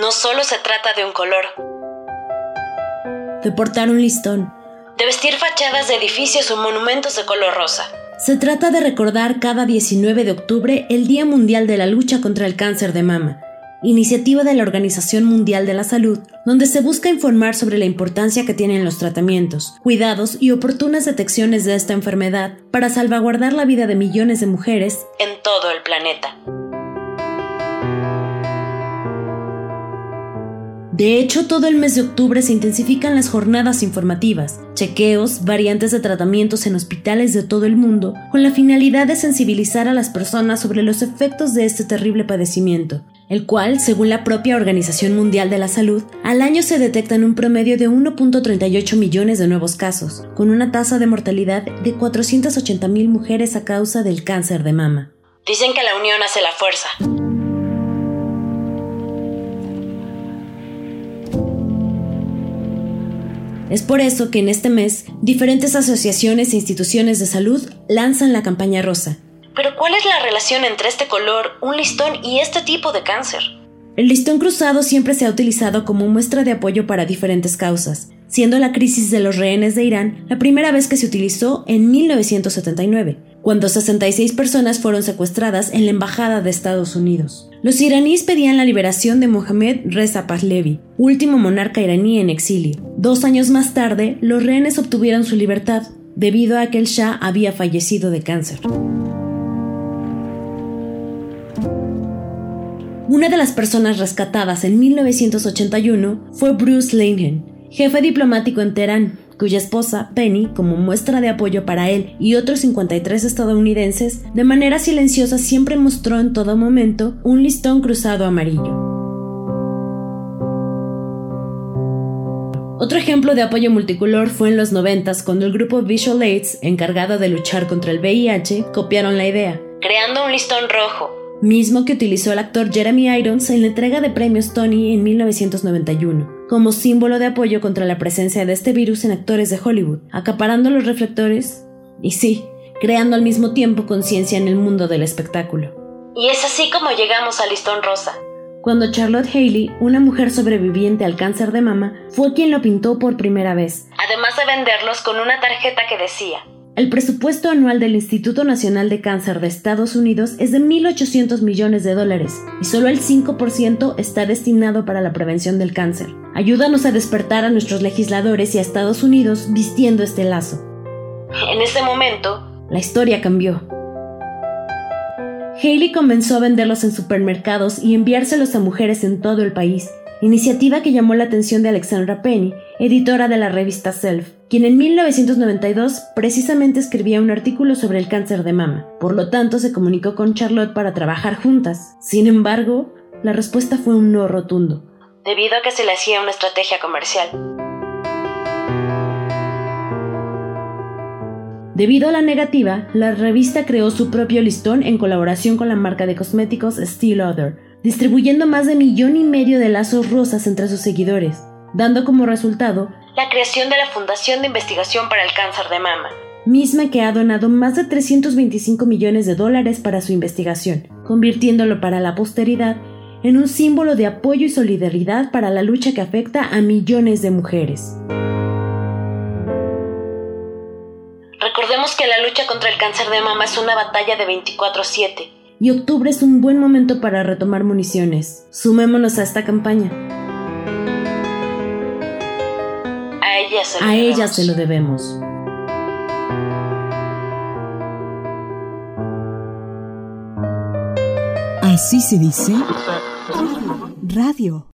No solo se trata de un color. De portar un listón. De vestir fachadas de edificios o monumentos de color rosa. Se trata de recordar cada 19 de octubre el Día Mundial de la Lucha contra el Cáncer de Mama, iniciativa de la Organización Mundial de la Salud, donde se busca informar sobre la importancia que tienen los tratamientos, cuidados y oportunas detecciones de esta enfermedad para salvaguardar la vida de millones de mujeres en todo el planeta. De hecho, todo el mes de octubre se intensifican las jornadas informativas, chequeos, variantes de tratamientos en hospitales de todo el mundo, con la finalidad de sensibilizar a las personas sobre los efectos de este terrible padecimiento, el cual, según la propia Organización Mundial de la Salud, al año se detectan un promedio de 1.38 millones de nuevos casos, con una tasa de mortalidad de 480.000 mujeres a causa del cáncer de mama. Dicen que la unión hace la fuerza. Es por eso que en este mes diferentes asociaciones e instituciones de salud lanzan la campaña rosa. Pero ¿cuál es la relación entre este color, un listón y este tipo de cáncer? El listón cruzado siempre se ha utilizado como muestra de apoyo para diferentes causas, siendo la crisis de los rehenes de Irán la primera vez que se utilizó en 1979, cuando 66 personas fueron secuestradas en la Embajada de Estados Unidos. Los iraníes pedían la liberación de Mohammad Reza Pahlavi, último monarca iraní en exilio. Dos años más tarde, los rehenes obtuvieron su libertad, debido a que el Shah había fallecido de cáncer. Una de las personas rescatadas en 1981 fue Bruce Langen, jefe diplomático en Teherán, cuya esposa, Penny, como muestra de apoyo para él y otros 53 estadounidenses, de manera silenciosa siempre mostró en todo momento un listón cruzado amarillo. Otro ejemplo de apoyo multicolor fue en los 90 cuando el grupo Visual Aids, encargado de luchar contra el VIH, copiaron la idea, creando un listón rojo, mismo que utilizó el actor Jeremy Irons en la entrega de premios Tony en 1991 como símbolo de apoyo contra la presencia de este virus en actores de Hollywood, acaparando los reflectores y sí, creando al mismo tiempo conciencia en el mundo del espectáculo. Y es así como llegamos al listón rosa. Cuando Charlotte Haley, una mujer sobreviviente al cáncer de mama, fue quien lo pintó por primera vez. Además de venderlos con una tarjeta que decía, el presupuesto anual del Instituto Nacional de Cáncer de Estados Unidos es de 1.800 millones de dólares y solo el 5% está destinado para la prevención del cáncer. Ayúdanos a despertar a nuestros legisladores y a Estados Unidos vistiendo este lazo. En ese momento, la historia cambió. Haley comenzó a venderlos en supermercados y enviárselos a mujeres en todo el país, iniciativa que llamó la atención de Alexandra Penny, editora de la revista Self, quien en 1992 precisamente escribía un artículo sobre el cáncer de mama. Por lo tanto, se comunicó con Charlotte para trabajar juntas. Sin embargo, la respuesta fue un no rotundo. Debido a que se le hacía una estrategia comercial. Debido a la negativa, la revista creó su propio listón en colaboración con la marca de cosméticos Steel Other, distribuyendo más de millón y medio de lazos rosas entre sus seguidores, dando como resultado la creación de la Fundación de Investigación para el Cáncer de Mama, misma que ha donado más de 325 millones de dólares para su investigación, convirtiéndolo para la posteridad en un símbolo de apoyo y solidaridad para la lucha que afecta a millones de mujeres. Recordemos que la lucha contra el cáncer de mama es una batalla de 24/7. Y octubre es un buen momento para retomar municiones. Sumémonos a esta campaña. A ella se lo, a debemos. ella se lo debemos. Así se dice radio.